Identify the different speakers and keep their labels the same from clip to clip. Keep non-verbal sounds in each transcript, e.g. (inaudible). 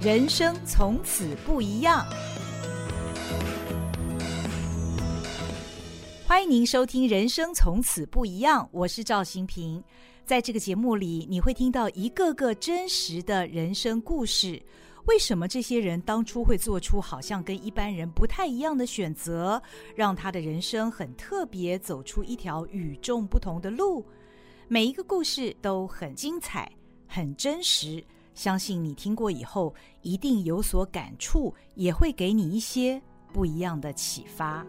Speaker 1: 人生从此不一样。欢迎您收听《人生从此不一样》，我是赵新平。在这个节目里，你会听到一个个真实的人生故事。为什么这些人当初会做出好像跟一般人不太一样的选择，让他的人生很特别，走出一条与众不同的路？每一个故事都很精彩，很真实。相信你听过以后，一定有所感触，也会给你一些不一样的启发。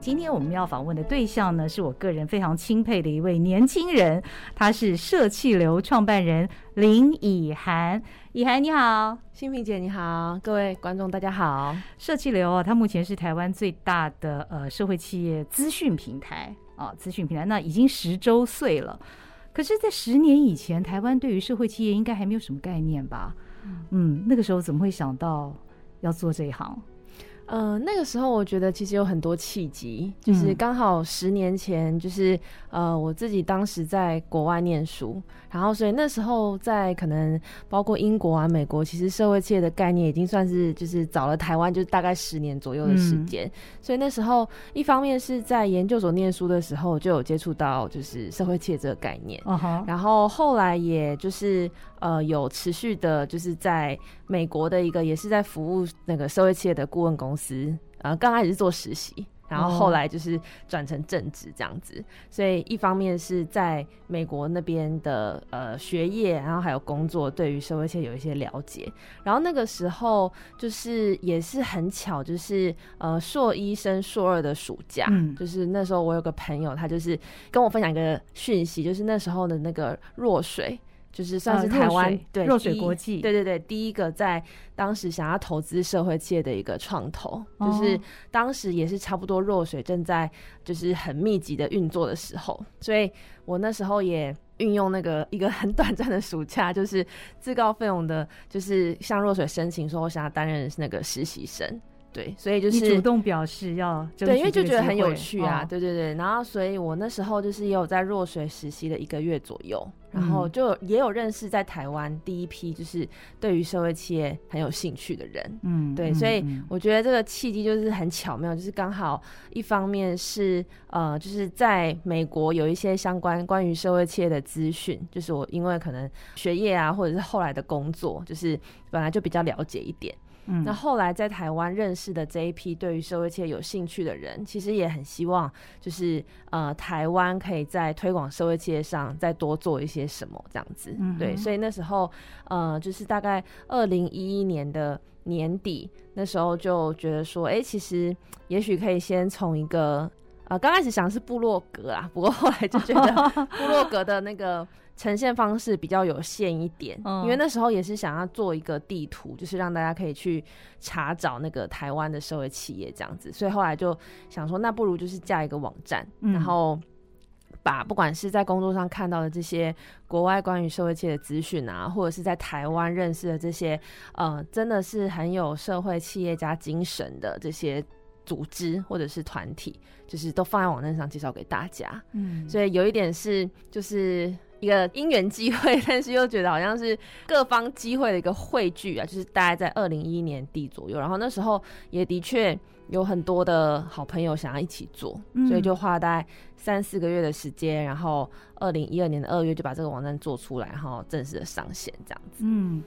Speaker 1: 今天我们要访问的对象呢，是我个人非常钦佩的一位年轻人，他是社气流创办人林以涵。以涵你好，
Speaker 2: 新平姐你好，各位观众大家好。
Speaker 1: 社气流啊，它目前是台湾最大的呃社会企业资讯平台啊，资讯平台那已经十周岁了。可是，在十年以前，台湾对于社会企业应该还没有什么概念吧？嗯，那个时候怎么会想到要做这一行？
Speaker 2: 呃，那个时候我觉得其实有很多契机，就是刚好十年前，就是、嗯、呃我自己当时在国外念书，然后所以那时候在可能包括英国啊、美国，其实社会企业的概念已经算是就是早了台湾就是大概十年左右的时间，嗯、所以那时候一方面是在研究所念书的时候就有接触到就是社会企业这个概念，嗯、然后后来也就是呃有持续的就是在美国的一个也是在服务那个社会企业的顾问公司。呃，刚开始是做实习，然后后来就是转成正职这样子。Oh. 所以一方面是在美国那边的呃学业，然后还有工作，对于社会企业有一些了解。然后那个时候就是也是很巧，就是呃硕一升硕二的暑假，嗯，就是那时候我有个朋友，他就是跟我分享一个讯息，就是那时候的那个弱水。就是算是台湾、啊、对
Speaker 1: 若水国际
Speaker 2: 对对对第一个在当时想要投资社会企业的一个创投，哦、就是当时也是差不多若水正在就是很密集的运作的时候，所以我那时候也运用那个一个很短暂的暑假，就是自告奋勇的，就是向若水申请说我想要担任那个实习生。对，所以就是
Speaker 1: 主动表示要
Speaker 2: 对，因为就觉得很有趣啊，哦、对对对。然后，所以我那时候就是也有在若水实习了一个月左右，然后就也有认识在台湾第一批就是对于社会企业很有兴趣的人。嗯，对，所以我觉得这个契机就是很巧妙，就是刚好一方面是呃，就是在美国有一些相关关于社会企业的资讯，就是我因为可能学业啊，或者是后来的工作，就是本来就比较了解一点。嗯，那后来在台湾认识的这一批对于社会企业有兴趣的人，其实也很希望，就是呃，台湾可以在推广社会企业上再多做一些什么这样子。嗯，对，所以那时候呃，就是大概二零一一年的年底，那时候就觉得说，哎、欸，其实也许可以先从一个呃，刚开始想是部落格啊，不过后来就觉得部落格的那个。呈现方式比较有限一点，因为那时候也是想要做一个地图，就是让大家可以去查找那个台湾的社会企业这样子，所以后来就想说，那不如就是架一个网站，然后把不管是在工作上看到的这些国外关于社会企业的资讯啊，或者是在台湾认识的这些呃，真的是很有社会企业家精神的这些组织或者是团体，就是都放在网站上介绍给大家。嗯，所以有一点是就是。一个因缘机会，(laughs) 但是又觉得好像是各方机会的一个汇聚啊，就是大概在二零一一年底左右，然后那时候也的确有很多的好朋友想要一起做，嗯、所以就花了大概三四个月的时间，然后二零一二年的二月就把这个网站做出来，然后正式的上线这样子。嗯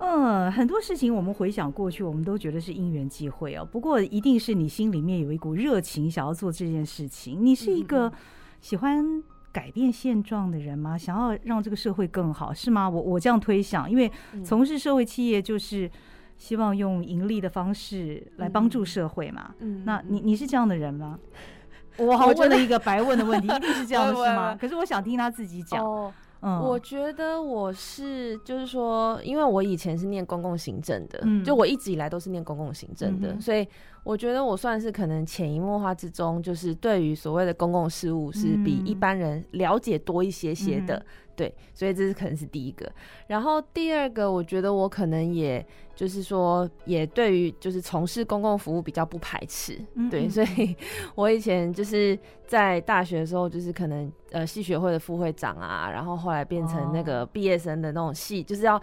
Speaker 1: 嗯，很多事情我们回想过去，我们都觉得是因缘际会哦。不过一定是你心里面有一股热情，想要做这件事情。你是一个喜欢。改变现状的人吗？想要让这个社会更好，是吗？我我这样推想，因为从事社会企业就是希望用盈利的方式来帮助社会嘛。嗯，那你你是这样的人吗？(laughs) 我好问了一个白问的问题，一定是这样的 (laughs) 是吗？可是我想听他自己讲。哦嗯，
Speaker 2: 我觉得我是，就是说，因为我以前是念公共行政的，嗯，就我一直以来都是念公共行政的，嗯，所以我觉得我算是可能潜移默化之中，就是对于所谓的公共事务是比一般人了解多一些些的，嗯，对，所以这是可能是第一个。然后第二个，我觉得我可能也就是说也对于就是从事公共服务比较不排斥，嗯嗯对，所以 (laughs) 我以前就是在大学的时候，就是可能呃系学会的副会长啊，然后后来变成那个毕业生的那种系，就是要。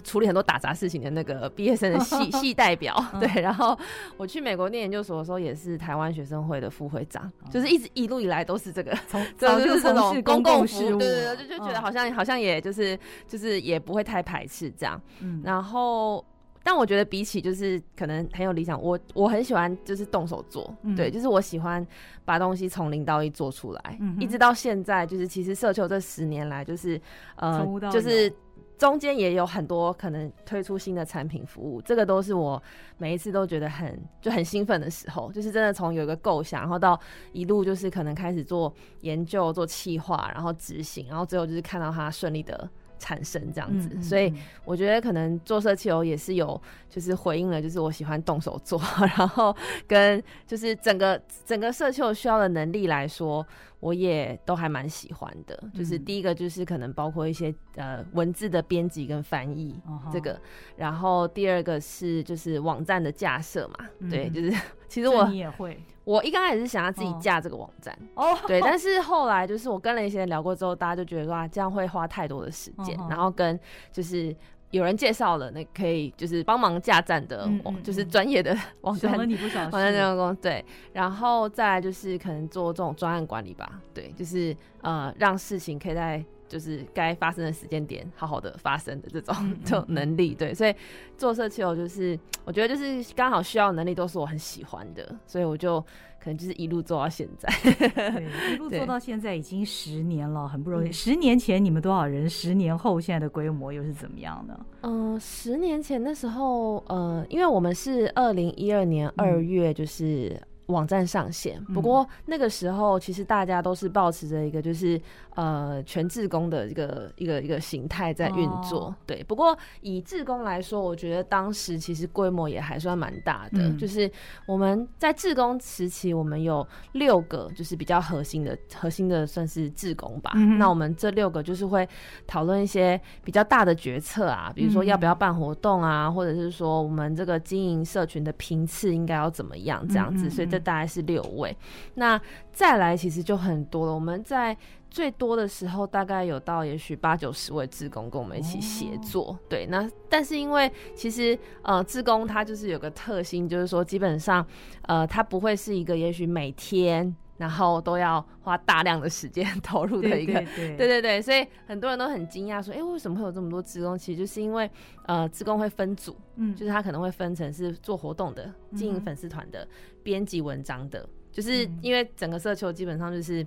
Speaker 2: 处理很多打杂事情的那个 (laughs) 毕业生的系 (laughs) 系代表，对，然后我去美国念研究所的时候，也是台湾学生会的副会长，就是一直一路以来都是这个，从 (laughs) 就是这种公共事务，对对对，就就觉得好像好像也就是就是也不会太排斥这样，嗯，然后但我觉得比起就是可能很有理想，我我很喜欢就是动手做，对，就是我喜欢把东西从零到一做出来，一直到现在，就是其实社球这十年来就是呃就是。中间也有很多可能推出新的产品服务，这个都是我每一次都觉得很就很兴奋的时候，就是真的从有一个构想，然后到一路就是可能开始做研究、做企划，然后执行，然后最后就是看到它顺利的产生这样子。嗯嗯嗯，所以我觉得可能做社企游也是有就是回应了，就是我喜欢动手做，(laughs) 然后跟就是整个整个社企游需要的能力来说。我也都还蛮喜欢的，就是第一个就是可能包括一些呃文字的编辑跟翻译这个，然后第二个是就是网站的架设嘛，对，就是 (laughs) 其实我
Speaker 1: 你也会，
Speaker 2: 我一刚开始是想要自己架这个网站哦，对，但是 (laughs) 后来就是我跟了一些人聊过之后，大家就觉得说啊这样会花太多的时间，然后跟就是。有人介绍了，那可以就是帮忙架站的，嗯嗯嗯就是专业的网站，网站这工对，然后再来就是可能做这种专案管理吧，对，就是呃让事情可以在就是该发生的时间点好好的发生的这种 (laughs) 这种能力，对，所以做社企就是我觉得就是刚好需要的能力都是我很喜欢的，所以我就。可能就是一路做到现在，
Speaker 1: 对，(laughs) 一路做到现在已经十年了，很不容易。十年前你们多少人？十年后现在的规模又是怎么样呢？
Speaker 2: 嗯、呃，十年前那时候，呃，因为我们是二零一二年二月，就是。网站上线，不过那个时候其实大家都是保持着一个就是呃全志工的一个一个一个形态在运作，哦、对。不过以志工来说，我觉得当时其实规模也还算蛮大的，嗯、就是我们在志工时期，我们有六个就是比较核心的核心的算是志工吧。嗯、那我们这六个就是会讨论一些比较大的决策啊，比如说要不要办活动啊，嗯、或者是说我们这个经营社群的频次应该要怎么样这样子，嗯、所以这。大概是六位，那再来其实就很多了。我们在最多的时候，大概有到也许八九十位志工跟我们一起协作。Oh. 对，那但是因为其实呃，志工他就是有个特性，就是说基本上呃，他不会是一个也许每天然后都要花大量的时间 (laughs) 投入的一个，对对对，所以很多人都很惊讶说，哎、欸，为什么会有这么多职工？其实就是因为呃，职工会分组，嗯，就是他可能会分成是做活动的、经营粉丝团的。编辑文章的，就是因为整个社球基本上就是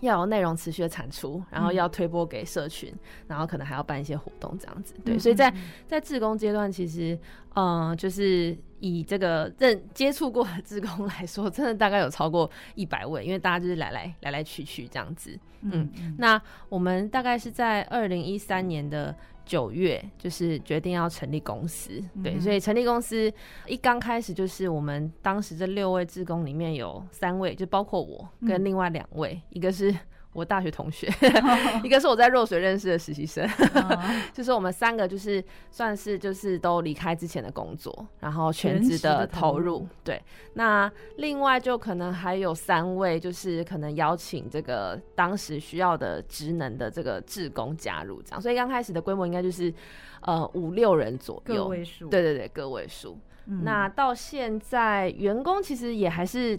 Speaker 2: 要有内容持续的产出，然后要推播给社群，然后可能还要办一些活动这样子。对，所以在在志工阶段，其实嗯，就是以这个认接触过的志工来说，真的大概有超过一百位，因为大家就是来来来来去去这样子。嗯，那我们大概是在二零一三年的。九月就是决定要成立公司，对，所以成立公司一刚开始就是我们当时这六位志工里面有三位，就包括我跟另外两位，一个是。我大学同学，(laughs) 一个是我在若水认识的实习生，(laughs) 就是我们三个就是算是就是都离开之前的工作，然后全职的投入。对，那另外就可能还有三位，就是可能邀请这个当时需要的职能的这个志工加入，这样。所以刚开始的规模应该就是呃五六人左右，个位数。对对对，个位数。嗯、那到现在员工其实也还是。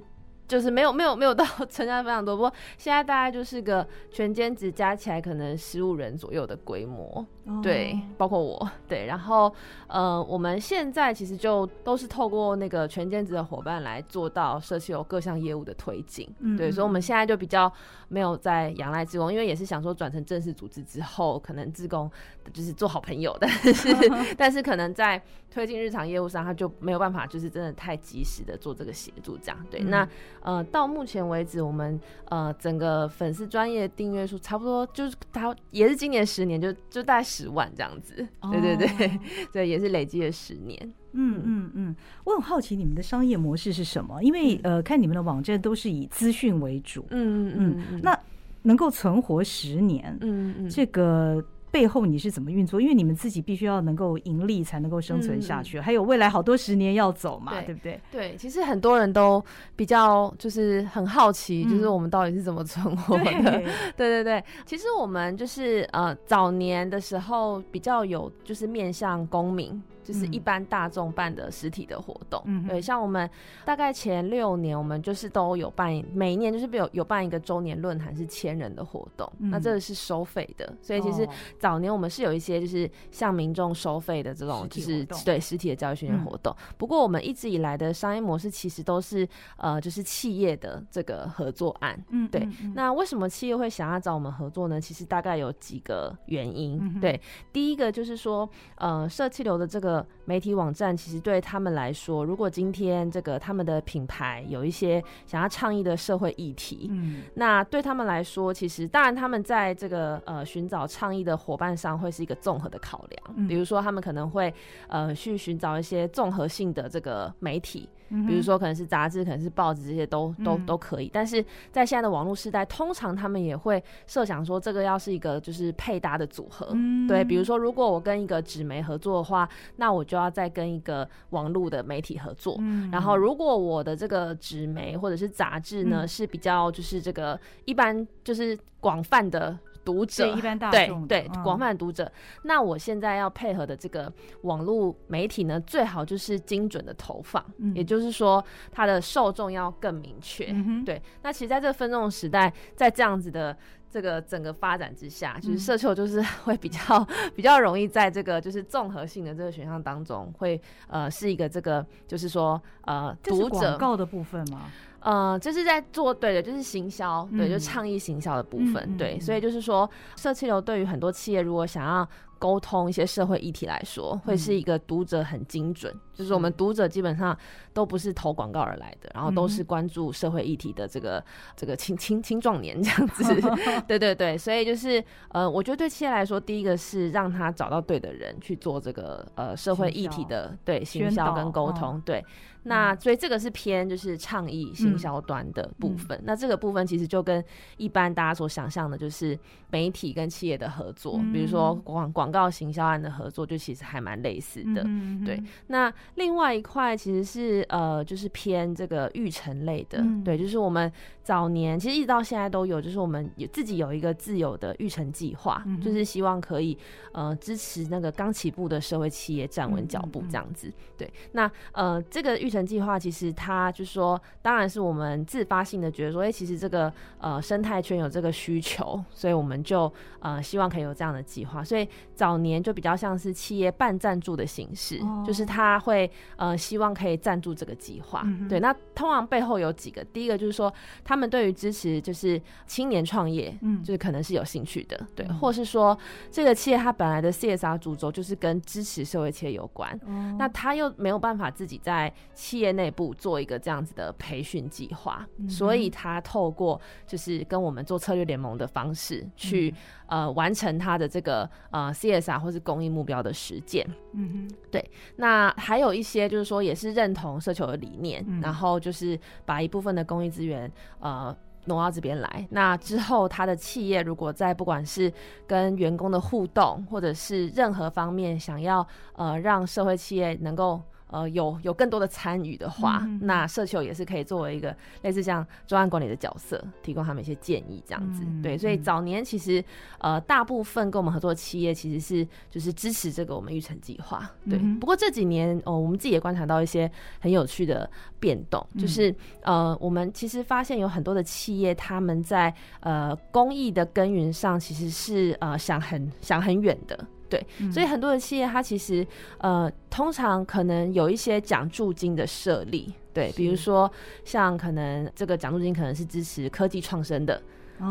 Speaker 2: 就是没有没有没有到 (laughs) 成交非常多，不过现在大概就是个全兼职加起来可能十五人左右的规模。对，包括我，对，然后呃，我们现在其实就都是透过那个全兼职的伙伴来做到社区有各项业务的推进，对，所以我们现在就比较没有在仰赖志工，因为也是想说转成正式组织之后，可能志工就是做好朋友，但 (laughs) 是但是可能在推进日常业务上，他就没有办法，就是真的太及时的做这个协助，这样。对。嗯、那呃，到目前为止，我们呃整个粉丝专业订阅数差不多就是他也是今年十年就就大概。十万这样子，对对对，对、oh. 也是累积了十年。
Speaker 1: 嗯嗯嗯，我很好奇你们的商业模式是什么？因为呃，看你们的网站都是以资讯为主。嗯嗯嗯，那能够存活十年，嗯嗯，这个背后你是怎么运作？因为你们自己必须要能够盈利才能够生存下去，嗯、还有未来好多十年要走嘛，对，对不对？
Speaker 2: 对，其实很多人都比较就是很好奇，就是我们到底是怎么存活的？(laughs) 嗯、对，对对对，其实我们就是呃早年的时候比较有就是面向公民。就是一般大众办的实体的活动，嗯，对，像我们大概前六年，我们就是都有办，每一年就是有有办一个周年论坛，是千人的活动，嗯、那这个是收费的，所以其实早年我们是有一些就是向民众收费的这种，就是对实体的教育训练活动。嗯、不过我们一直以来的商业模式其实都是呃，就是企业的这个合作案，嗯，对。那为什么企业会想要找我们合作呢？其实大概有几个原因，嗯、对，第一个就是说，呃，社气流的这个。媒体网站其实对他们来说，如果今天这个他们的品牌有一些想要倡议的社会议题，嗯，那对他们来说，其实当然他们在这个呃寻找倡议的伙伴上会是一个综合的考量，嗯，比如说他们可能会呃去寻找一些综合性的这个媒体。比如说，可能是杂志，可能是报纸，这些都都都可以。但是在现在的网络时代，通常他们也会设想说，这个要是一个就是配搭的组合。对，比如说，如果我跟一个纸媒合作的话，那我就要再跟一个网络的媒体合作。然后，如果我的这个纸媒或者是杂志呢，是比较就是这个一般就是广泛的。读者。
Speaker 1: 对一般大众
Speaker 2: 对对广泛读者，那我现在要配合的这个网络媒体呢，最好就是精准的投放，嗯、也就是说它的受众要更明确。嗯、对，那其实在这个分众时代，在这样子的这个整个发展之下，就是社企就是会比较 (laughs) 比较容易在这个就是综合性的这个选项当中，会呃是一个这个就是说呃读者
Speaker 1: 广告的部分吗？
Speaker 2: 呃，这是在做对的，就是行销，对，就倡议行销的部分，嗯、对，所以就是说，社气流对于很多企业如果想要沟通一些社会议题来说，会是一个读者很精准，嗯、就是我们读者基本上都不是投广告而来的，然后都是关注社会议题的这个、嗯、这个青青青壮年这样子，(laughs) 对对对，所以就是呃，我觉得对企业来说，第一个是让他找到对的人去做这个呃社会议题的对行销跟沟通，哦、对，那所以这个是偏就是倡议行销端的部分，嗯、那这个部分其实就跟一般大家所想象的，就是媒体跟企业的合作，嗯、比如说广广。告行销案的合作就其实还蛮类似的，嗯、哼对。那另外一块其实是呃，就是偏这个育成类的，嗯、对，就是我们早年其实一直到现在都有，就是我们有自己有一个自有的育成计划，嗯、就是希望可以呃支持那个刚起步的社会企业站稳脚步这样子。对，那呃这个育成计划其实它就是说，当然是我们自发性的觉得说，哎、欸，其实这个呃生态圈有这个需求，所以我们就呃希望可以有这样的计划，所以。早年就比较像是企业半赞助的形式，哦、就是他会呃希望可以赞助这个计划。嗯、对，那通常背后有几个，第一个就是说他们对于支持就是青年创业，嗯，就是可能是有兴趣的，对，嗯、或是说这个企业它本来的 CSR 主轴就是跟支持社会企业有关，哦、那他又没有办法自己在企业内部做一个这样子的培训计划，嗯、所以他透过就是跟我们做策略联盟的方式去、嗯、呃完成他的这个呃。CSR 或是公益目标的实践，嗯哼，对。那还有一些就是说，也是认同社球的理念，嗯、然后就是把一部分的公益资源呃挪到这边来。那之后，他的企业如果在不管是跟员工的互动，或者是任何方面想要呃让社会企业能够。呃，有有更多的参与的话，嗯、那社球也是可以作为一个类似像专案管理的角色，提供他们一些建议，这样子。嗯、对，所以早年其实呃，大部分跟我们合作的企业其实是就是支持这个我们育成计划。对，嗯、不过这几年哦、呃，我们自己也观察到一些很有趣的变动，就是、嗯、呃，我们其实发现有很多的企业他们在呃公益的耕耘上其实是呃想很想很远的。对，所以很多的企业，它其实呃，通常可能有一些奖助金的设立，对，比如说像可能这个奖助金可能是支持科技创生的。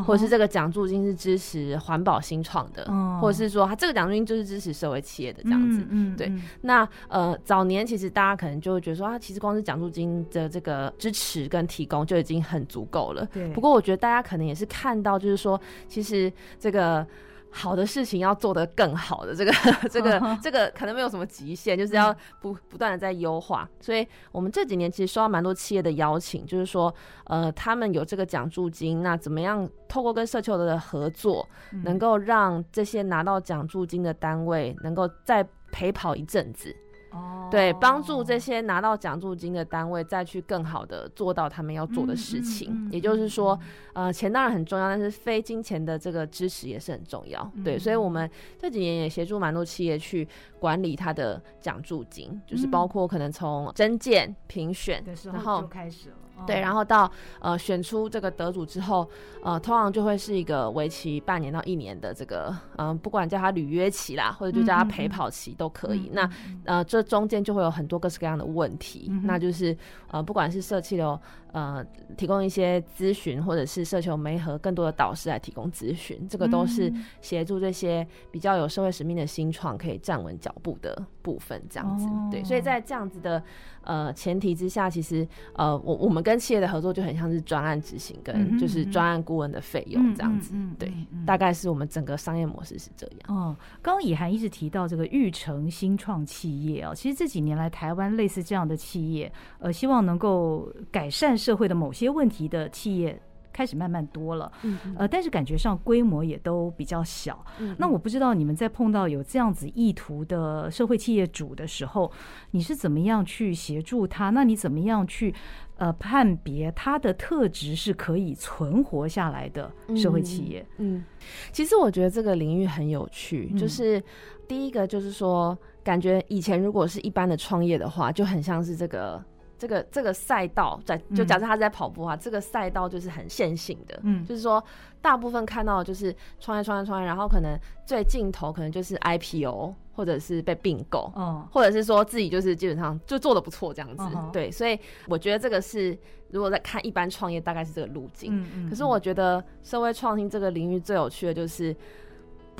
Speaker 2: 或者是这个奖助金是支持环保新创的，哦、或者是说他这个奖助金就是支持社会企业的这样子，嗯，嗯对。那呃早年其实大家可能就会觉得说啊，其实光是奖助金的这个支持跟提供就已经很足够了。对。不过我觉得大家可能也是看到，就是说其实这个。好的事情要做得更好的这个 (laughs) 这个这个可能没有什么极限，就是要不不断的在优化。所以我们这几年其实收到蛮多企业的邀请，就是说，呃，他们有这个奖助金，那怎么样透过跟社球的合作，能够让这些拿到奖助金的单位能够再陪跑一阵子。哦，对，帮助这些拿到奖助金的单位再去更好的做到他们要做的事情。嗯嗯嗯、也就是说，呃，钱当然很重要，但是非金钱的这个支持也是很重要。嗯、对，所以我们这几年也协助蛮多企业去管理他的奖助金，嗯、就是包括可能从征件、评选，然后开始了。对，然后到呃选出这个得主之后，呃，通常就会是一个为期半年到一年的这个，嗯、呃，不管叫他履约期啦，或者就叫他陪跑期都可以。嗯、那呃，这中间就会有很多各式各样的问题，嗯、那就是呃，不管是社企流。呃，提供一些咨询，或者是社球媒和更多的导师来提供咨询，这个都是协助这些比较有社会使命的新创可以站稳脚步的部分，这样子。哦、对，所以在这样子的呃前提之下，其实呃，我我们跟企业的合作就很像是专案执行跟就是专案顾问的费用这样子。对，大概是我们整个商业模式是这样。
Speaker 1: 哦，刚刚以涵一直提到这个育成新创企业啊、哦，其实这几年来台湾类似这样的企业，呃，希望能够改善。社会的某些问题的企业开始慢慢多了，呃，但是感觉上规模也都比较小。那我不知道你们在碰到有这样子意图的社会企业主的时候，你是怎么样去协助他？那你怎么样去呃判别它的特质是可以存活下来的社会企业？
Speaker 2: 嗯，嗯，其实我觉得这个领域很有趣，就是第一个就是说，感觉以前如果是一般的创业的话，就很像是这个。这个这个赛道在，就假设他是在跑步啊，嗯、这个赛道就是很线性的，嗯，就是说大部分看到的就是创业创业创业，然后可能最尽头可能就是 IPO 或者是被并购，哦，或者是说自己就是基本上就做的不错这样子，哦、对，所以我觉得这个是如果在看一般创业大概是这个路径，嗯嗯嗯，可是我觉得社会创新这个领域最有趣的就是。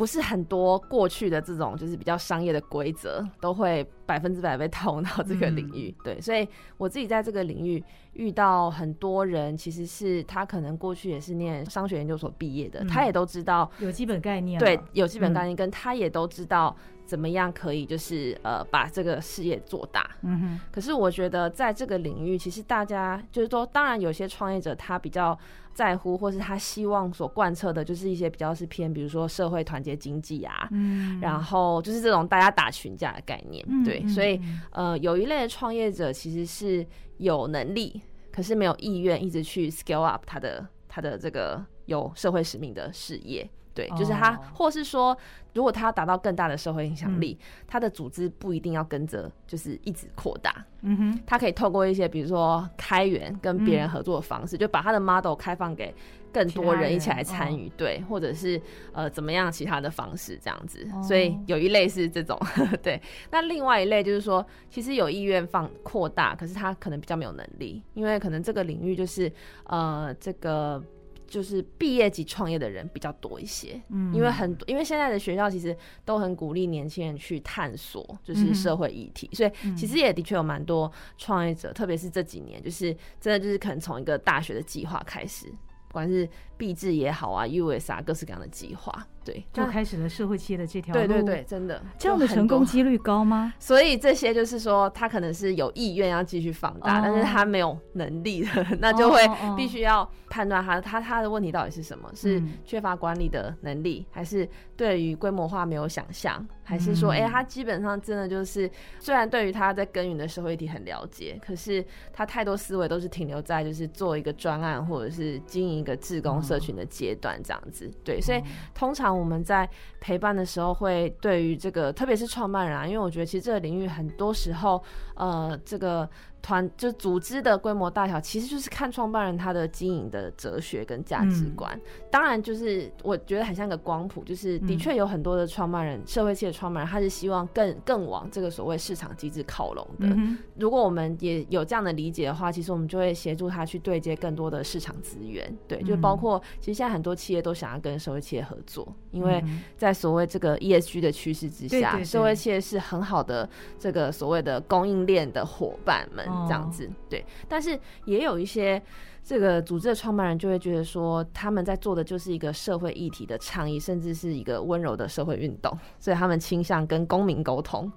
Speaker 2: 不是很多过去的这种就是比较商业的规则都会百分之百被套用到这个领域，嗯、对，所以我自己在这个领域遇到很多人，其实是他可能过去也是念商学研究所毕业的，嗯、他也都知道
Speaker 1: 有基本概念，
Speaker 2: 对，有基本概念，跟他也都知道怎么样可以就是呃把这个事业做大。嗯哼。可是我觉得在这个领域，其实大家就是说，当然有些创业者他比较。在乎，或是他希望所贯彻的，就是一些比较是偏，比如说社会团结经济啊，嗯，然后就是这种大家打群架的概念，嗯、对，所以呃，有一类的创业者其实是有能力，可是没有意愿一直去 scale up 他的他的这个有社会使命的事业。对，就是他，或是说，如果他要达到更大的社会影响力，嗯、他的组织不一定要跟着，就是一直扩大。嗯哼，他可以透过一些，比如说开源跟别人合作的方式，嗯、就把他的 model 开放给更多人一起来参与。对，或者是呃怎么样其他的方式这样子。哦、所以有一类是这种，(laughs) 对。那另外一类就是说，其实有意愿放扩大，可是他可能比较没有能力，因为可能这个领域就是呃这个。就是毕业及创业的人比较多一些，嗯，因为很多，因为现在的学校其实都很鼓励年轻人去探索，就是社会议题，嗯、所以其实也的确有蛮多创业者，嗯、特别是这几年，就是真的就是可能从一个大学的计划开始，不管是毕制也好啊，US 啊，各式各样的计划。对，
Speaker 1: 就开始了社会企业的这条路。
Speaker 2: 对对对，真的，
Speaker 1: 这样的成功几率高吗？
Speaker 2: 所以这些就是说，他可能是有意愿要继续放大，oh. 但是他没有能力的，(laughs) 那就会必须要判断他他他的问题到底是什么？是缺乏管理的能力，还是对于规模化没有想象，还是说，哎、欸，他基本上真的就是，虽然对于他在耕耘的社会议题很了解，可是他太多思维都是停留在就是做一个专案或者是经营一个志工社群的阶段这样子。对，所以通常。我们在陪伴的时候，会对于这个，特别是创办人啊，因为我觉得其实这个领域很多时候，呃，这个。团就组织的规模大小，其实就是看创办人他的经营的哲学跟价值观。嗯、当然，就是我觉得很像一个光谱，就是的确有很多的创办人，嗯、社会企业的创办人，他是希望更更往这个所谓市场机制靠拢的。嗯、如果我们也有这样的理解的话，其实我们就会协助他去对接更多的市场资源。对，就包括其实现在很多企业都想要跟社会企业合作，因为在所谓这个 ESG 的趋势之下，社会企业是很好的这个所谓的供应链的伙伴们。这样子。对，但是也有一些这个组织的创办人就会觉得说，他们在做的就是一个社会议题的倡议，甚至是一个温柔的社会运动，(laughs) 所以他们倾向跟公民沟通。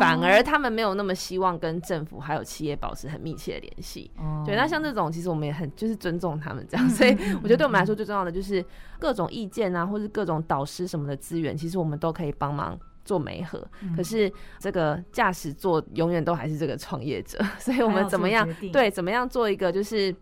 Speaker 2: 反而他们没有那么希望跟政府还有企业保持很密切的联系。哦，对，那像这种其实我们也很就是尊重他们这样，(laughs) 所以我觉得对我们来说最重要的就是各种意见啊，或是各种导师什么的资源，其实我们都可以帮忙做媒合。可是这个驾驶座永远都还是这个创业者，(laughs) 所以我们怎么样对怎么样做一个就是。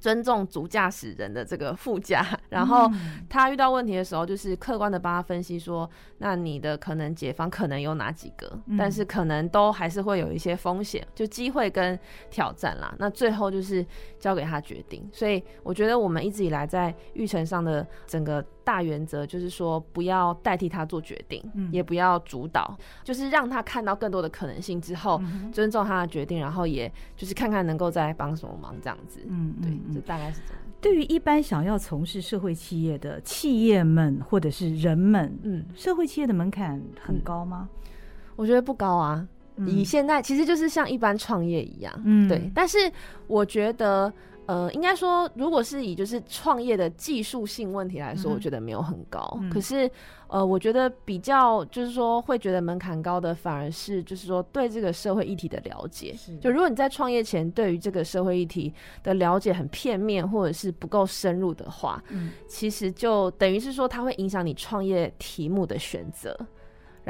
Speaker 2: 尊重主驾驶人的这个副驾，(laughs) 然后他遇到问题的时候，就是客观的帮他分析说，那你的可能解方可能有哪几个，但是可能都还是会有一些风险，就机会跟挑战啦。那最后就是交给他决定。所以我觉得我们一直以来在育成上的整个。大原则就是说，不要代替他做决定，嗯，也不要主导，就是让他看到更多的可能性之后，嗯，尊重他的决定，然后也就是看看能够再帮什么忙这样子。嗯，对，这大概是这样。
Speaker 1: 对于一般想要从事社会企业的企业们或者是人们，嗯，社会企业的门槛很高吗？
Speaker 2: 嗯，我觉得不高啊。以现在其实就是像一般创业一样，嗯，对。但是我觉得。呃，应该说，如果是以就是创业的技术性问题来说，我觉得没有很高。嗯、可是，呃，我觉得比较就是说会觉得门槛高的，反而是就是说对这个社会议题的了解。就如果你在创业前对于这个社会议题的了解很片面，或者是不够深入的话，嗯、其实就等于是说它会影响你创业题目的选择。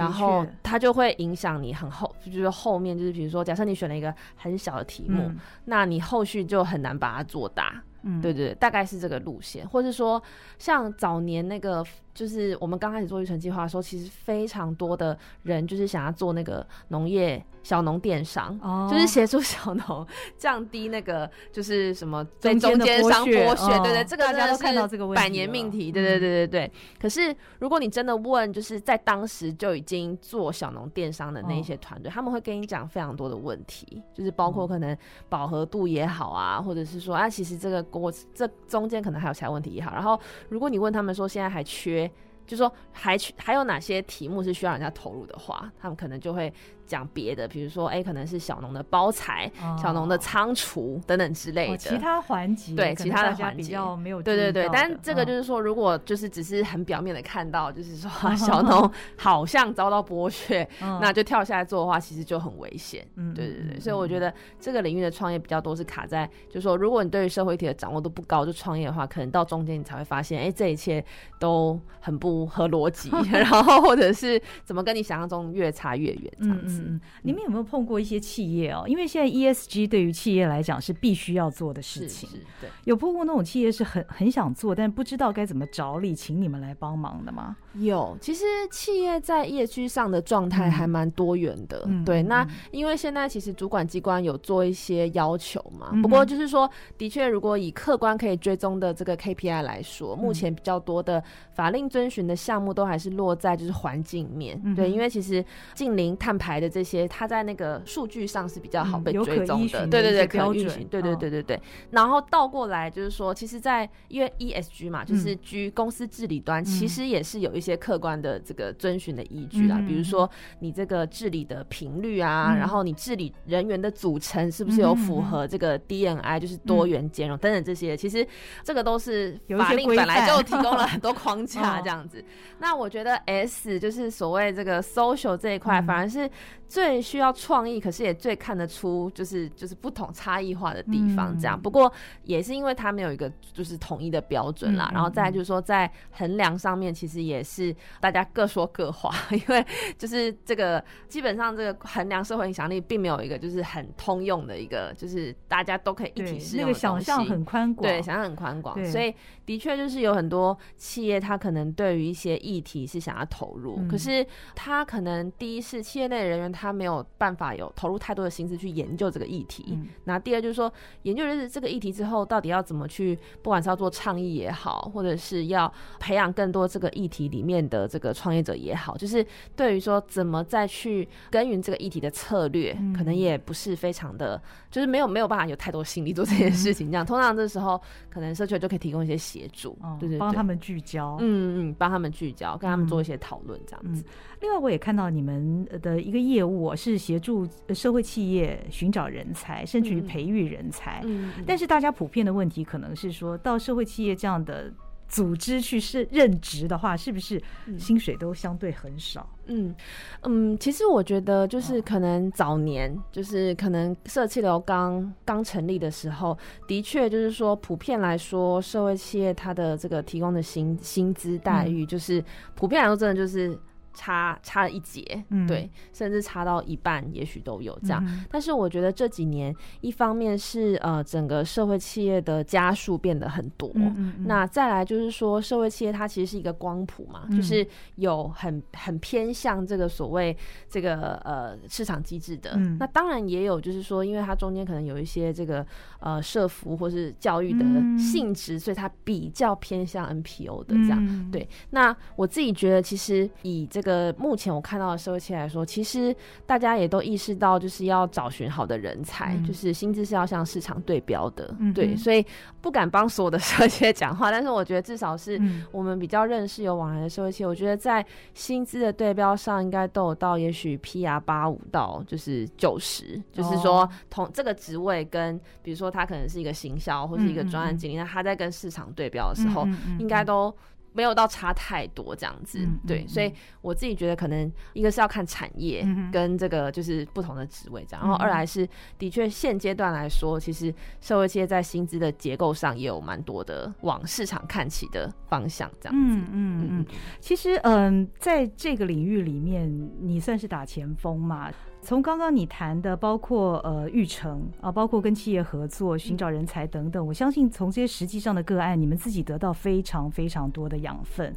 Speaker 2: 然后它就会影响你很后，就是后面就是比如说，假设你选了一个很小的题目，嗯、那你后续就很难把它做大。嗯，对对对，大概是这个路线，或是说像早年那个。就是我们刚开始做育成计划的时候，其实非常多的人就是想要做那个农业小农电商，oh. 就是协助小农降低那个就是什么在中间商剥削，对对，对，这个大家都看到这个百年命题，对对对对对。可是如果你真的问，就是在当时就已经做小农电商的那一些团队，oh. 他们会跟你讲非常多的问题，就是包括可能饱和度也好啊，或者是说啊，其实这个过这中间可能还有其他问题也好。然后如果你问他们说现在还缺。就说还去还有哪些题目是需要人家投入的话，他们可能就会。讲别的，比如说，哎、欸，可能是小农的包材、哦、小农的仓储等等之类的，
Speaker 1: 其他环节，
Speaker 2: 对其他的环节比
Speaker 1: 较没有，
Speaker 2: 对对对。但这个就是说，如果就是只是很表面的看到，就是说 (laughs) 小农好像遭到剥削，哦、那就跳下来做的话，其实就很危险。嗯，对对对。所以我觉得这个领域的创业比较多是卡在，就是说，如果你对于社会体的掌握度不高，就创业的话，可能到中间你才会发现，哎、欸，这一切都很不合逻辑，(laughs) 然后或者是怎么跟你想象中越差越远这样子。嗯
Speaker 1: 嗯，你们有没有碰过一些企业哦？因为现在 ESG 对于企业来讲是必须要做的事情。对，有碰过那种企业是很很想做，但不知道该怎么着力，请你们来帮忙的吗？
Speaker 2: 有，其实企业在业区上的状态还蛮多元的。嗯、对，那因为现在其实主管机关有做一些要求嘛。嗯、不过就是说，的确，如果以客观可以追踪的这个 KPI 来说，目前比较多的法令遵循的项目都还是落在就是环境面。嗯、对，因为其实近零碳排的这些。它在那个数据上是比较好被追踪的，对对对，可运行，对对对对对。然后倒过来就是说，其实，在因为 ESG 嘛，就是居公司治理端，其实也是有一些客观的这个遵循的依据啦。比如说，你这个治理的频率啊，然后你治理人员的组成是不是有符合这个 DNI，就是多元兼容等等这些，其实这个都是法令本来就提供了很多框架这样子。那我觉得 S 就是所谓这个 social 这一块，反而是最需要创意，可是也最看得出就是就是不同差异化的地方，这样。不过也是因为它没有一个就是统一的标准啦，然后再来就是说在衡量上面，其实也是大家各说各话，(laughs) 因为就是这个基本上这个衡量社会影响力并没有一个就是很通用的一个，就是大家都可以一体适用的。那个想象很宽广，对，想象很宽广，所以的确就是有很多企业，它可能对于一些议题是想要投入，可是他可能第一是企业内人员。他没有办法有投入太多的心思去研究这个议题。那、嗯、第二就是说，研究的是这个议题之后，到底要怎么去，不管是要做倡议也好，或者是要培养更多这个议题里面的这个创业者也好，就是对于说怎么再去耕耘这个议题的策略，嗯、可能也不是非常的，就是没有没有办法有太多心力做这件事情。这样，通常这时候可能社区就可以提供一些协助，
Speaker 1: 对对，帮他们聚焦，
Speaker 2: 嗯嗯，帮他他们聚焦，跟他们做一些讨论，这样子、嗯嗯。
Speaker 1: 另外，我也看到你们的一个业务是协助社会企业寻找人才，甚至于培育人才。嗯，但是大家普遍的问题可能是说到社会企业这样的。组织去是任职的话，是不是薪水都相对很少？
Speaker 2: 嗯嗯，其实我觉得就是可能早年就是可能社企流刚刚成立的时候，的确就是说普遍来说，社会企业它的这个提供的薪薪资待遇，就是普遍来说真的就是。差差了一截，嗯，对，甚至差到一半，也许都有这样。嗯。但是我觉得这几年，一方面是呃，整个社会企业的家数变得很多，嗯那再来就是说，社会企业它其实是一个光谱嘛，嗯，就是有很很偏向这个所谓这个呃市场机制的。嗯。那当然也有就是说，因为它中间可能有一些这个呃社服或是教育的性质，嗯，所以它比较偏向 NPO 的这样。嗯。对。那我自己觉得，其实以这个呃，目前我看到的社会企业来说，其实大家也都意识到，就是要找寻好的人才，嗯、就是薪资是要向市场对标的，嗯、对，所以不敢帮所有的社会企业讲话，但是我觉得至少是我们比较认识有往来的社会企业，我觉得在薪资的对标上，应该都有到也许 PR 八五到就是九十，就是说同这个职位跟比如说他可能是一个行销或是一个专案经理，那、嗯、他在跟市场对标的时候，应该都。没有到差太多这样子，嗯、对、嗯，所以我自己觉得可能一个是要看产业跟这个就是不同的职位这样，嗯、然后二来是的确现阶段来说，其实社会企业在薪资的结构上也有蛮多的往市场看齐的方向这样子。嗯
Speaker 1: 嗯嗯，其实嗯、呃，在这个领域里面，你算是打前锋嘛。从刚刚你谈的，包括呃育成啊，包括跟企业合作、寻找人才等等，我相信从这些实际上的个案，你们自己得到非常非常多的养分。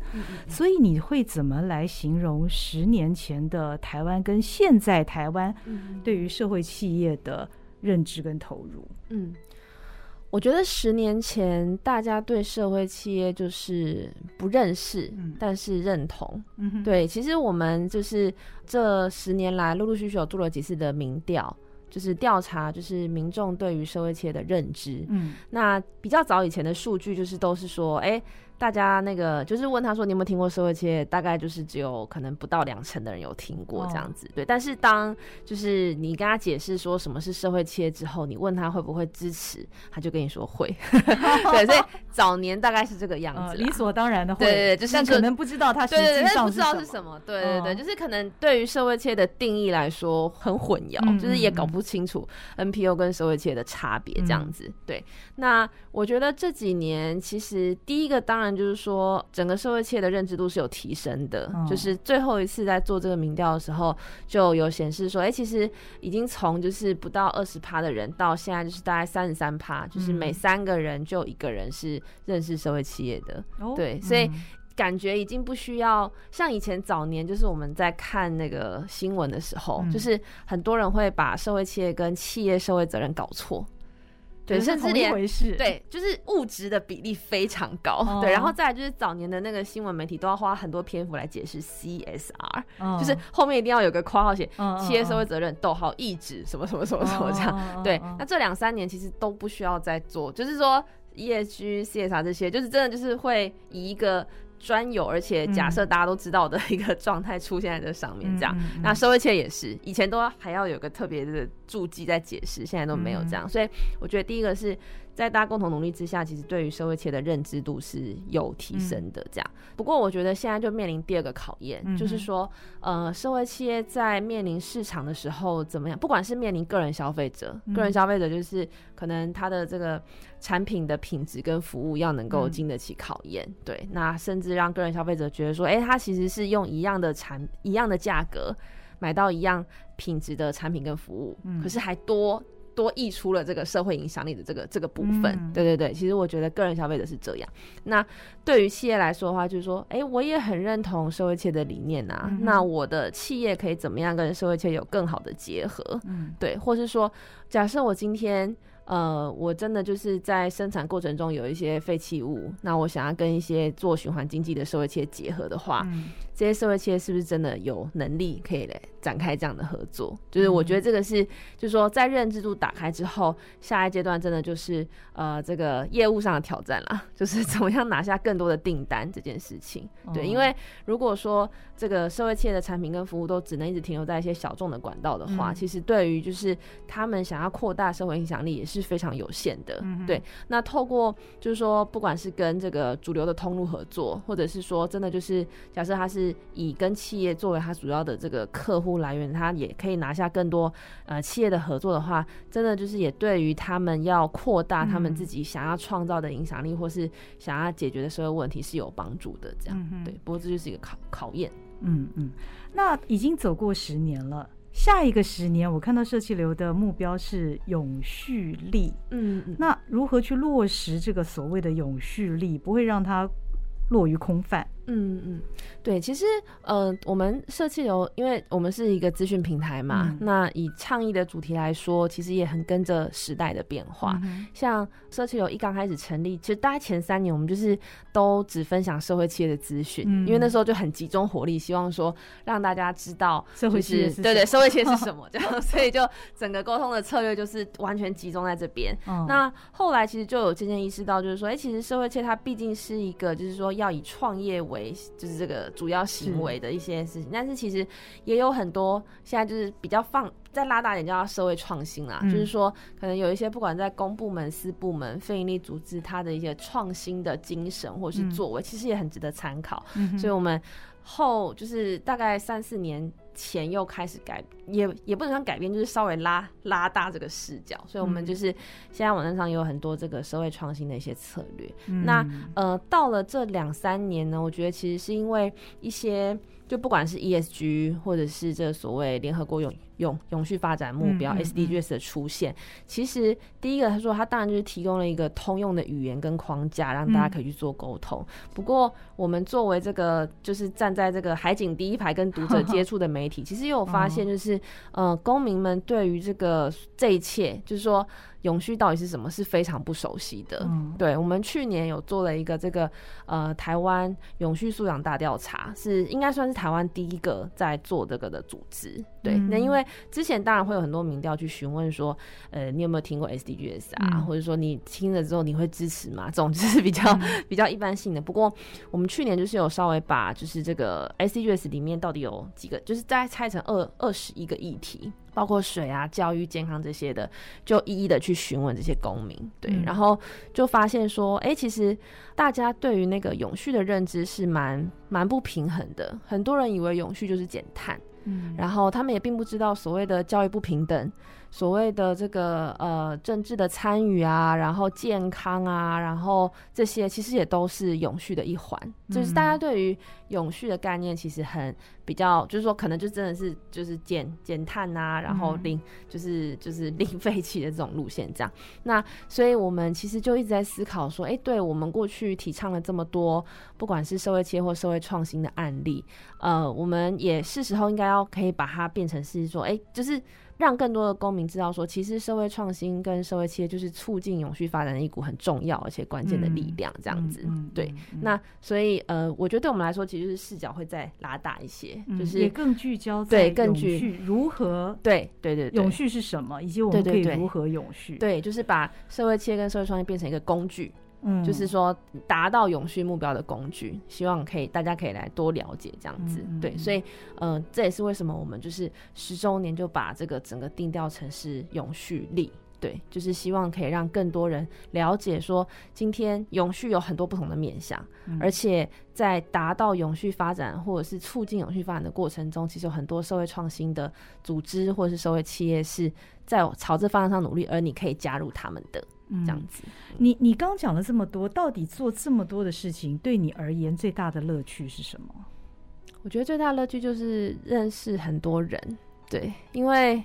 Speaker 1: 所以你会怎么来形容十年前的台湾跟现在台湾对于社会企业的认知跟投入？嗯。
Speaker 2: 我觉得十年前大家对社会企业就是不认识，嗯、但是认同、嗯。对，其实我们就是这十年来陆陆续续有做了几次的民调，就是调查，就是民众对于社会企业的认知。嗯，那比较早以前的数据就是都是说，哎、欸。大家那个就是问他说，你有没有听过社会企业？大概就是只有可能不到两成的人有听过这样子，对。但是当就是你跟他解释说什么是社会企业之后，你问他会不会支持，他就跟你说会。(laughs) 对，所以早年大概是这个样子，
Speaker 1: 理所当然的会。
Speaker 2: 对对对，就是
Speaker 1: 但可能不知道他实际上
Speaker 2: 不知道是什么。对对对，就是可能对于社会企业的定义来说很混淆，就是也搞不清楚 NPO 跟社会企业的差别这样子。对，那我觉得这几年其实第一个当然。就是说，整个社会企业的认知度是有提升的。嗯。就是最后一次在做这个民调的时候，就有显示说，哎、欸，其实已经从就是不到二十趴的人，到现在就是大概三十三趴，就是每三个人就一个人是认识社会企业的。嗯。对，所以感觉已经不需要像以前早年，就是我们在看那个新闻的时候，嗯，就是很多人会把社会企业跟企业社会责任搞错。对，甚至连对，就是物质的比例非常高。哦、对，然后再来就是早年的那个新闻媒体都要花很多篇幅来解释 CSR，、哦、就是后面一定要有个括号写企业社会责任，逗号意志什么什么什么什么这样。哦、对、哦，那这两三年其实都不需要再做，就是说 ESG、CSR 这些，就是真的就是会以一个。专有，而且假设大家都知道的一个状态出现在这上面，这样、嗯。那社会企业也是，以前都还要有个特别的注记在解释，现在都没有这样。所以我觉得第一个是。在大家共同努力之下，其实对于社会企业的认知度是有提升的。这样、嗯，不过我觉得现在就面临第二个考验、嗯，就是说，呃，社会企业在面临市场的时候怎么样？不管是面临个人消费者、嗯，个人消费者就是可能他的这个产品的品质跟服务要能够经得起考验、嗯，对。那甚至让个人消费者觉得说，哎、欸，他其实是用一样的产一样的价格买到一样品质的产品跟服务，嗯、可是还多。多溢出了这个社会影响力的这个这个部分、嗯，对对对，其实我觉得个人消费者是这样。那对于企业来说的话，就是说，哎、欸，我也很认同社会企业的理念啊、嗯。那我的企业可以怎么样跟社会企业有更好的结合？嗯，对，或是说，假设我今天呃，我真的就是在生产过程中有一些废弃物，那我想要跟一些做循环经济的社会企业结合的话，嗯、这些社会企业是不是真的有能力可以来展开这样的合作？就是我觉得这个是，就是说在认知度打开之后，下一阶段真的就是呃这个业务上的挑战啦，(laughs) 就是怎么样拿下更多的订单这件事情。对，因为如果说这个社会企业的产品跟服务都只能一直停留在一些小众的管道的话，嗯、其实对于就是他们想要扩大社会影响力也是。非常有限的，嗯、对。那透过就是说，不管是跟这个主流的通路合作，或者是说真的就是假设他是以跟企业作为他主要的这个客户来源，他也可以拿下更多呃企业的合作的话，真的就是也对于他们要扩大他们自己想要创造的影响力，嗯、或是想要解决的社会问题是有帮助的。这样，嗯、对。不过这就是一个考考验。
Speaker 1: 嗯嗯。那已经走过十年了。下一个十年，我看到社气流的目标是永续力。嗯，嗯，那如何去落实这个所谓的永续力，不会让它落于空泛？
Speaker 2: 嗯嗯，对，其实呃，我们社气流，因为我们是一个资讯平台嘛，嗯、那以倡议的主题来说，其实也很跟着时代的变化。嗯、像社气流一刚开始成立，其实大概前三年，我们就是都只分享社会企业的资讯，嗯、因为那时候就很集中火力，希望说让大家知道社会企业是对对，社会企业是什么 (laughs) 这样，所以就整个沟通的策略就是完全集中在这边。嗯、那后来其实就有渐渐意识到，就是说，哎、欸，其实社会企业它毕竟是一个，就是说要以创业为就是这个主要行为的一些事情，是但是其实也有很多现在就是比较放再拉大点叫社会创新啦，嗯、就是说可能有一些不管在公部门、私部门、非营利组织，它的一些创新的精神或是作为，嗯、其实也很值得参考。嗯、所以我们后就是大概三四年。前又开始改，也也不能算改变，就是稍微拉拉大这个视角，所以我们就是现在网站上也有很多这个社会创新的一些策略。嗯、那呃，到了这两三年呢，我觉得其实是因为一些。就不管是 ESG 或者是这所谓联合国永永永续发展目标 SDGs 的出现，其实第一个他说他当然就是提供了一个通用的语言跟框架，让大家可以去做沟通。不过我们作为这个就是站在这个海景第一排跟读者接触的媒体，其实也有发现 (laughs) 就是呃公民们对于这个这一切就是说。永续到底是什么？是非常不熟悉的。嗯、对，我们去年有做了一个这个呃台湾永续素养大调查，是应该算是台湾第一个在做这个的组织。对，嗯、那因为之前当然会有很多民调去询问说，呃，你有没有听过 SDGs 啊？嗯、或者说你听了之后你会支持吗？这种就是 (laughs) 比较、嗯、比较一般性的。不过我们去年就是有稍微把就是这个 SDGs 里面到底有几个，就是再拆成二二十一个议题。包括水啊、教育、健康这些的，就一一的去询问这些公民，对，嗯、然后就发现说，哎、欸，其实大家对于那个永续的认知是蛮蛮不平衡的。很多人以为永续就是减碳，然后他们也并不知道所谓的教育不平等。所谓的这个呃政治的参与啊，然后健康啊，然后这些其实也都是永续的一环。嗯、就是大家对于永续的概念其实很比较，就是说可能就真的是就是减减碳啊，然后零、嗯、就是就是 (laughs) 零废弃的这种路线这样。那所以我们其实就一直在思考说，哎，对我们过去提倡了这么多，不管是社会企业或社会创新的案例，呃，我们也是时候应该要可以把它变成是说，哎，就是。让更多的公民知道，说其实社会创新跟社会企业就是促进永续发展的一股很重要而且关键的力量，这样子。嗯、对，嗯、那所以呃，我觉得对我们来说，其实是视角会再拉大一些，嗯、就是
Speaker 1: 也更聚焦在永续，对，更聚如何
Speaker 2: 对对对，对，
Speaker 1: 永续是什么，以及我们可以如何永
Speaker 2: 续。对，就是把社会企业跟社会创新变成一个工具。嗯，就是说达到永续目标的工具，希望可以大家可以来多了解这样子，嗯、对，所以呃，这也是为什么我们就是十周年就把这个整个定调成是永续力，对，就是希望可以让更多人了解说，今天永续有很多不同的面向，嗯、而且在达到永续发展或者是促进永续发展的过程中，其实有很多社会创新的组织或者是社会企业是在朝这方向上努力，而你可以加入他们的。这样子，
Speaker 1: 嗯、你你刚讲了这么多，到底做这么多的事情，对你而言最大的乐趣是什么？
Speaker 2: 我觉得最大的乐趣就是认识很多人，对，因为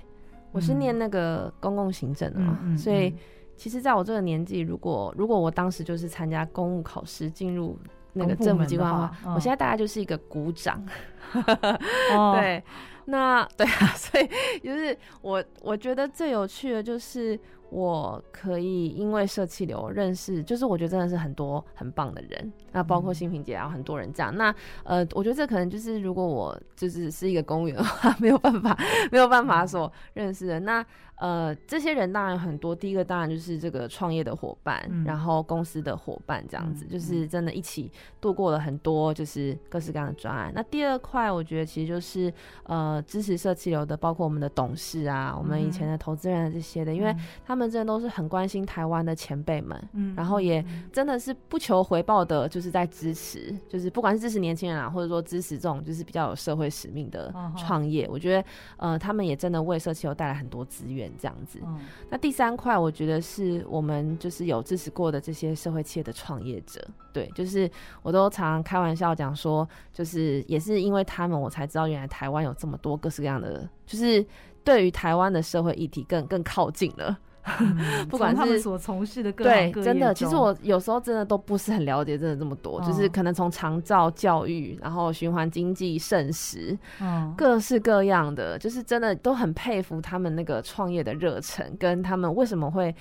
Speaker 2: 我是念那个公共行政的嘛，嗯、所以其实在我这个年纪，如果如果我当时就是参加公务考试进入那个政府机关的话，我现在大概就是一个股长，哦、(laughs) 对。那对啊，(laughs) 所以就是我我觉得最有趣的就是我可以因为社气流认识，就是我觉得真的是很多很棒的人，那包括新平姐啊，很多人这样。那呃，我觉得这可能就是如果我就是是一个公务员的话，(laughs) 没有办法没有办法所认识的那。呃，这些人当然很多。第一个当然就是这个创业的伙伴，嗯、然后公司的伙伴这样子，嗯、就是真的一起度过了很多就是各式各样的专案。那第二块，我觉得其实就是呃支持社企流的，包括我们的董事啊，嗯、我们以前的投资人这些的，因为他们真的都是很关心台湾的前辈们，嗯，然后也真的是不求回报的，就是在支持，就是不管是支持年轻人啊，或者说支持这种就是比较有社会使命的创业，哦、我觉得呃他们也真的为社企流带来很多资源。这样子，嗯、那第三块我觉得是我们就是有支持过的这些社会企业的创业者，对，就是我都常常开玩笑讲说，就是也是因为他们，我才知道原来台湾有这么多各式各样的，就是对于台湾的社会议题更更靠近了。
Speaker 1: 嗯、(laughs) 不管是他们所从事的各
Speaker 2: 对，真的，其实我有时候真的都不是很了解，真的这么多，哦、就是可能从长照、教育，然后循环经济、剩食，嗯，各式各样的，就是真的都很佩服他们那个创业的热忱，跟他们为什么会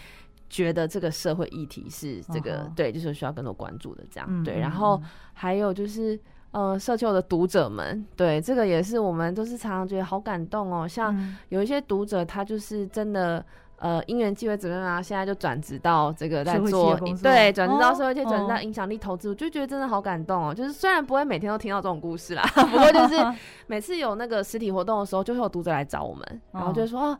Speaker 2: 觉得这个社会议题是这个、哦、对，就是需要更多关注的这样，嗯、对。然后还有就是呃，社企的读者们，对，这个也是我们都是常常觉得好感动哦，像有一些读者他就是真的。呃，因缘机会怎么样啊？现在就转职到这个在做，对，转职到社会界，转职、哦、到影响力投资，我就觉得真的好感动哦。就是虽然不会每天都听到这种故事啦，(laughs) 不过就是每次有那个实体活动的时候，就会有读者来找我们，然后就说。哦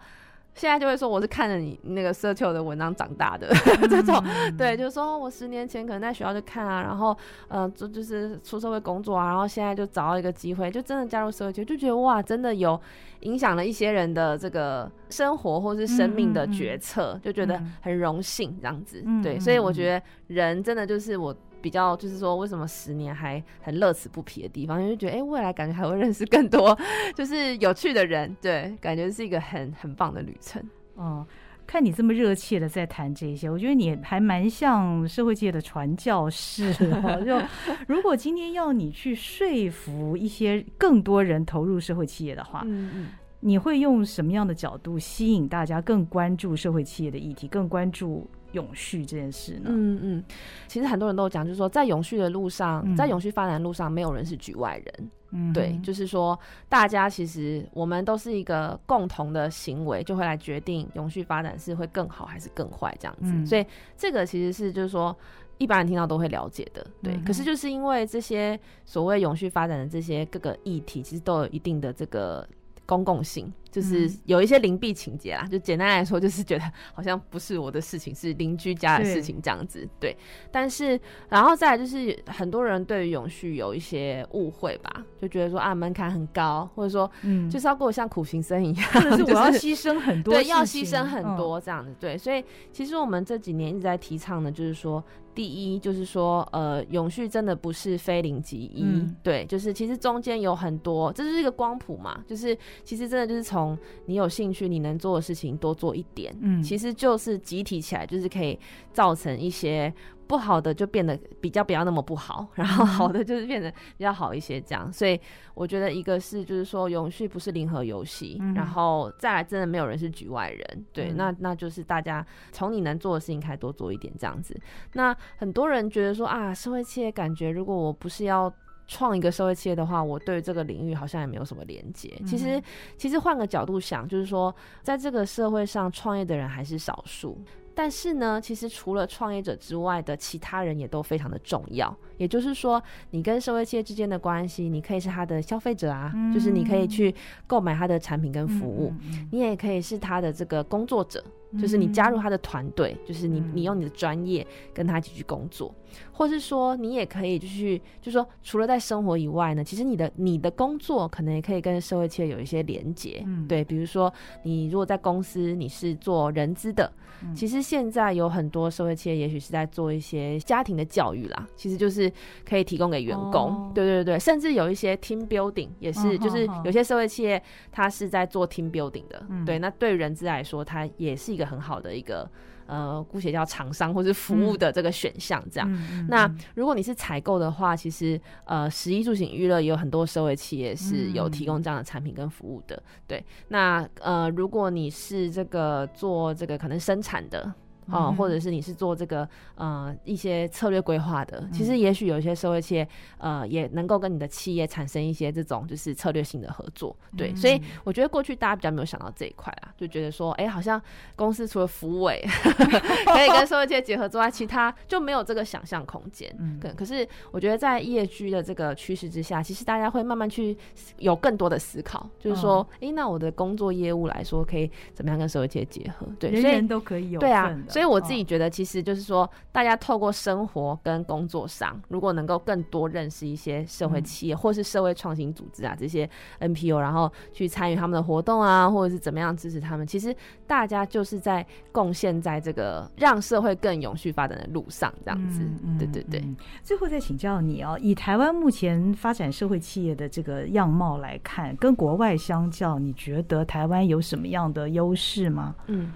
Speaker 2: 现在就会说我是看着你那个社求的文章长大的 (laughs) 这种，对，就是说我十年前可能在学校就看啊，然后呃，就就是出社会工作啊，然后现在就找到一个机会，就真的加入社会界，就觉得哇，真的有影响了一些人的这个生活或是生命的决策，就觉得很荣幸这样子，对，所以我觉得人真的就是我。比较就是说，为什么十年还很乐此不疲的地方，因为觉得哎、欸，未来感觉还会认识更多 (laughs) 就是有趣的人，对，感觉是一个很很棒的旅程。
Speaker 1: 哦，看你这么热切的在谈这些，我觉得你还蛮像社会界的传教士。(laughs) (laughs) 就如果今天要你去说服一些更多人投入社会企业的话，嗯嗯，你会用什么样的角度吸引大家更关注社会企业的议题，更关注永续这件事呢？
Speaker 2: 嗯嗯，其实很多人都讲，就是说在永续的路上，嗯、在永续发展的路上，没有人是局外人。嗯，对，就是说大家其实我们都是一个共同的行为，就会来决定永续发展是会更好还是更坏这样子。嗯、所以这个其实是就是说一般人听到都会了解的。对，嗯、可是就是因为这些所谓永续发展的这些各个议题，其实都有一定的这个。公共性就是有一些灵璧情节啦，嗯、就简单来说，就是觉得好像不是我的事情，是邻居家的事情这样子。对，对，但是然后再来就是很多人对于永续有一些误会吧，就觉得说啊门槛很高，或者说嗯就是要过像苦行僧一样，(laughs)
Speaker 1: 或者是我要 (laughs) 牺牲很多，
Speaker 2: 对，要牺牲很多这样子。对，所以其实我们这几年一直在提倡的，就是说。第一就是说，呃，永续真的不是非零即一，嗯、对，就是其实中间有很多，这就是一个光谱嘛，就是其实真的就是从你有兴趣，你能做的事情多做一点，嗯，其实就是集体起来，就是可以造成一些。不好的就变得比较不要那么不好，(laughs) 然后好的就是变得比较好一些，这样。所以我觉得一个是就是说永续不是零和游戏，嗯、然后再来真的没有人是局外人，对，嗯、那那就是大家从你能做的事情开始多做一点这样子。那很多人觉得说啊，社会企业感觉如果我不是要创一个社会企业的话，我对这个领域好像也没有什么连接。嗯、其实其实换个角度想，就是说在这个社会上创业的人还是少数。但是呢，其实除了创业者之外的其他人也都非常的重要。也就是说，你跟社会企业之间的关系，你可以是他的消费者啊，嗯、就是你可以去购买他的产品跟服务；嗯、你也可以是他的这个工作者，嗯、就是你加入他的团队，嗯、就是你你用你的专业跟他一起去工作，或是说你也可以就是就是说，除了在生活以外呢，其实你的你的工作可能也可以跟社会企业有一些连结。嗯、对，比如说你如果在公司你是做人资的。其实现在有很多社会企业，也许是在做一些家庭的教育啦。其实就是可以提供给员工，哦、对对对，甚至有一些 team building 也是，哦、就是有些社会企业它是在做 team building 的。嗯、对，那对人资来说，它也是一个很好的一个呃，姑且叫厂商或是服务的这个选项这样。嗯、那如果你是采购的话，其实呃，十一住行娱乐也有很多社会企业是有提供这样的产品跟服务的。对，那呃，如果你是这个做这个可能生产的。哦，或者是你是做这个呃一些策略规划的，其实也许有一些社会企业呃也能够跟你的企业产生一些这种就是策略性的合作，对，嗯、所以我觉得过去大家比较没有想到这一块啊，就觉得说，哎、欸，好像公司除了福委 (laughs) 可以跟社会企业结合之外，其他就没有这个想象空间。嗯，可是我觉得在 ESG 的这个趋势之下，其实大家会慢慢去有更多的思考，就是说，哎、嗯欸，那我的工作业务来说，可以怎么样跟社会企业结合？对，
Speaker 1: 人人都可以有
Speaker 2: 对啊。所以我自己觉得，其实就是说，大家透过生活跟工作上，如果能够更多认识一些社会企业或是社会创新组织啊，这些 NPO，然后去参与他们的活动啊，或者是怎么样支持他们，其实大家就是在贡献在这个让社会更永续发展的路上，这样子。对对对。
Speaker 1: 最后再请教你哦，以台湾目前发展社会企业的这个样貌来看，跟国外相较，你觉得台湾有什么样的优势吗？嗯。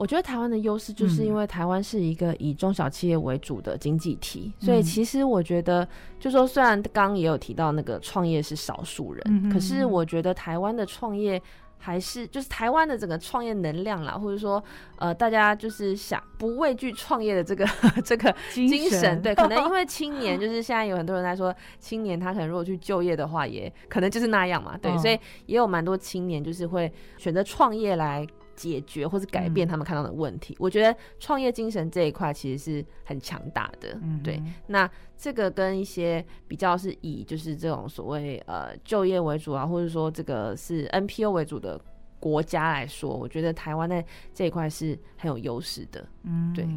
Speaker 2: 我觉得台湾的优势就是因为台湾是一个以中小企业为主的经济体，嗯、所以其实我觉得，就说虽然刚刚也有提到那个创业是少数人，嗯、可是我觉得台湾的创业还是就是台湾的整个创业能量啦，或者说呃，大家就是想不畏惧创业的这个 (laughs) 这个精神，精神对，可能因 (laughs) 为青年就是现在有很多人在说，青年他可能如果去就业的话，也可能就是那样嘛，对，哦、所以也有蛮多青年就是会选择创业来。解决或是改变他们看到的问题，嗯、我觉得创业精神这一块其实是很强大的。嗯、对，那这个跟一些比较是以就是这种所谓呃就业为主啊，或者说这个是 NPO 为主的。国家来说，我觉得台湾在这一块是很有优势的。嗯，对，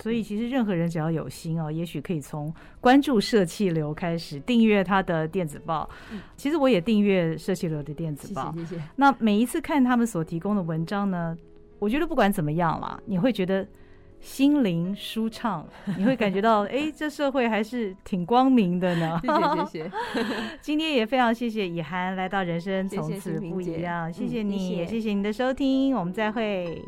Speaker 1: 所以其实任何人只要有心哦，也许可以从关注社气流开始，订阅他的电子报。嗯、其实我也订阅社气流的电子报。谢谢。那每一次看他们所提供的文章呢，我觉得不管怎么样啦，你会觉得。心灵舒畅，(laughs) 你会感觉到，(laughs) 哎，这社会还是挺光明的呢。
Speaker 2: 谢谢谢谢，(laughs)
Speaker 1: 今天也非常谢谢以涵来到人生从此不一样，谢谢，谢谢你，也谢谢你的收听，我们再会。